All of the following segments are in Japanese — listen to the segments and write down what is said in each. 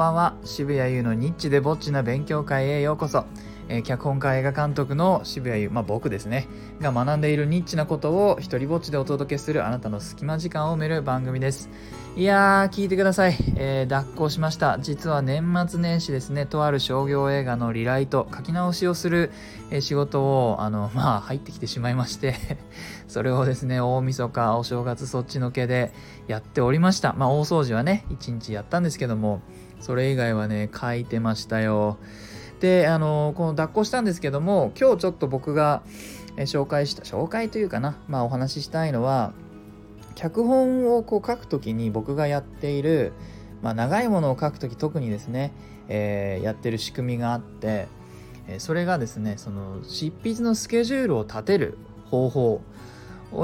ばんは。渋谷優のニッチでぼっちな勉強会へようこそ、え、脚本家映画監督の渋谷優まあ僕ですね。が学んでいるニッチなことを一人ぼっちでお届けするあなたの隙間時間を埋める番組です。いやー聞いてください、えー、脱行しました。実は年末年始ですね。とある商業映画のリライト書き直しをする、え、仕事をあのまあ入ってきてしまいまして それをですね大晦日お正月そっちのけでやっておりました。まあ大掃除はね一日やったんですけどもそれ以外はね書いてましたよ。であのこの脱行したんですけども今日ちょっと僕が紹介した紹介というかなまあお話ししたいのは脚本をこう書くときに僕がやっている、まあ、長いものを書くとき特にですね、えー、やってる仕組みがあって、それがですねその執筆のスケジュールを立てる方法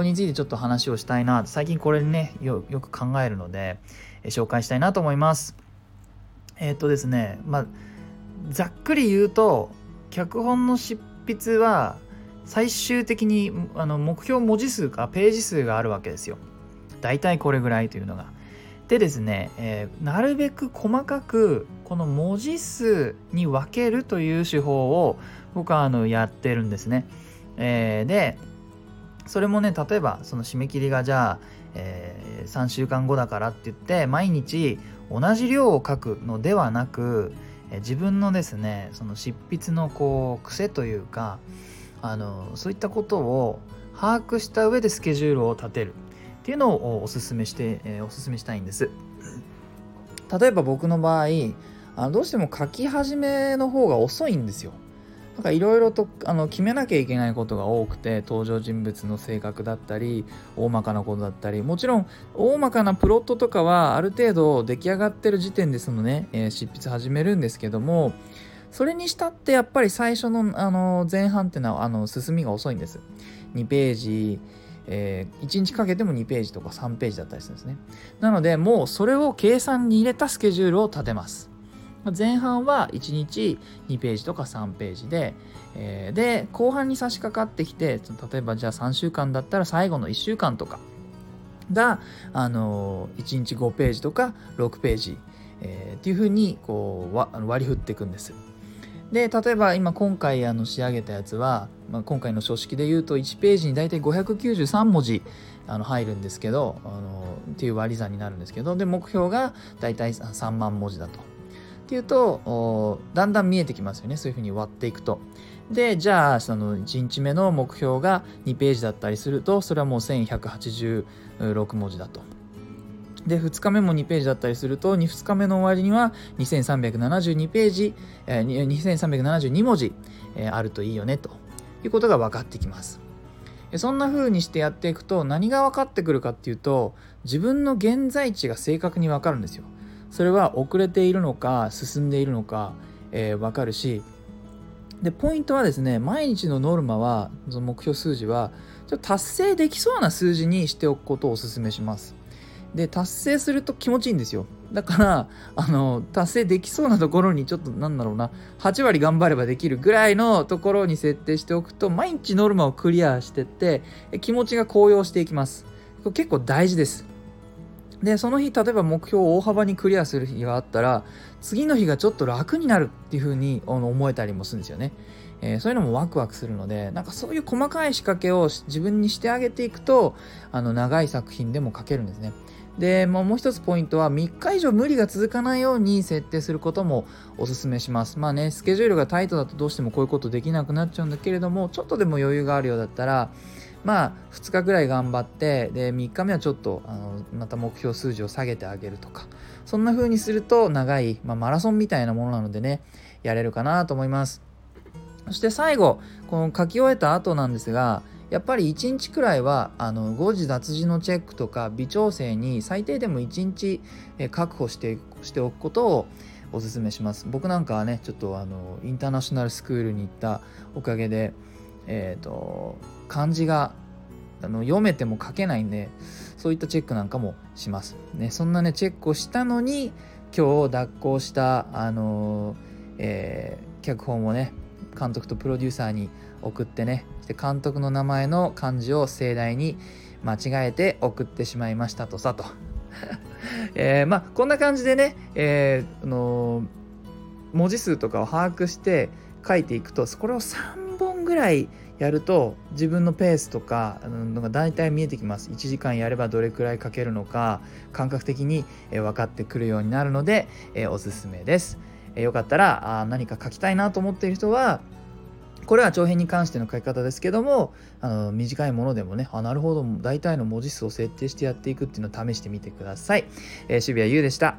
についてちょっと話をしたいな最近これねよく考えるので、紹介したいなと思います。えー、っとですねまあざっくり言うと脚本の執筆は最終的にあの目標文字数かページ数があるわけですよ。大体これぐらいというのが。でですね、えー、なるべく細かくこの文字数に分けるという手法を僕はあのやってるんですね。えー、でそれもね例えばその締め切りがじゃあ、えー、3週間後だからって言って毎日同じ量を書くのではなく自分のですねその執筆のこう癖というかあのそういったことを把握した上でスケジュールを立てるっていうのをおすすめして、え、おすすめしたいんです。例えば僕の場合あどうしても書き始めの方が遅いんですよ。なんかいろいろとあの決めなきゃいけないことが多くて登場人物の性格だったり大まかなことだったりもちろん大まかなプロットとかはある程度出来上がってる時点でそのね、えー、執筆始めるんですけどもそれにしたってやっぱり最初のあの前半っていうのはあの進みが遅いんです。2ページ、えー、1日かけても2ページとか3ページだったりするんですね。なのでもうそれを計算に入れたスケジュールを立てます。前半は1日2ページとか3ページで、えー、で後半に差し掛かってきて例えばじゃあ3週間だったら最後の1週間とかが、あのー、1日5ページとか6ページ、えー、っていうふうにこう割り振っていくんです。で例えば今今回あの仕上げたやつは、まあ、今回の書式で言うと1ページに大体593文字あの入るんですけどあのっていう割り算になるんですけどで目標が大体3万文字だと。っていうとだんだん見えてきますよねそういうふうに割っていくと。でじゃあその1日目の目標が2ページだったりするとそれはもう1186文字だと。で2日目も2ページだったりすると 2, 日目の終わりには2372ページ、えー、2372文字、え、あるといいよねということが分かってきます。そんな風にしてやっていくと何が分かってくるかっていうと自分の現在地が正確に分かるんですよ。それは遅れているのか進んでいるのか、えー、分かるし。でポイントはですね毎日のノルマはその目標数字はちょっと達成できそうな数字にしておくことをお勧めします。で達成すると気持ちいいんですよ。だからあの達成できそうなところにちょっとなんだろうな8割頑張ればできるぐらいのところに設定しておくと毎日ノルマをクリアしてって気持ちが高揚していきます。結構大事です。でその日例えば目標を大幅にクリアする日があったら次の日がちょっと楽になるっていう風に思えたりもするんですよねえー、そういうのもワクワクするのでなんかそういう細かい仕掛けを自分にしてあげていくとあの長い作品でも書けるんですね。でもう一つポイントは3日以上無理が続かないように設定することもおすすめしますまあねスケジュールがタイトだとどうしてもこういうことできなくなっちゃうんだけれどもちょっとでも余裕があるようだったらまあ2日ぐらい頑張ってで3日目はちょっとあのまた目標数字を下げてあげるとかそんな風にすると長い、まあ、マラソンみたいなものなのでねやれるかなと思います。そして最後この書き終えた後なんですがやっぱり1日くらいはあの誤字脱字のチェックとか微調整に最低でも1日確保してしておくことをおすすめします。僕なんかはねちょっとあのインターナショナルスクールに行ったおかげで、えーと、漢字があの読めても書けないんでそういったチェックなんかもします。ね、そんなねチェックをしたのに今日脱行したあのー、えー、脚本をね監督とプロデューサーに送ってねで監督の名前の漢字を盛大に間違えて送ってしまいましたとさと えー、まあこんな感じでね、えー、あの文字数とかを把握して書いていくとこれを3ぐらいやると自分のペースとかのが大体見えてきます。1時間やればどれくらい書けるのか感覚的に分かってくるようになるのでおすすめです。よかったら何か書きたいなと思っている人はこれは長編に関しての書き方ですけどもあの短いものでもねあなるほど大体の文字数を設定してやっていくっていうのを試してみてください、えー、渋谷優でした。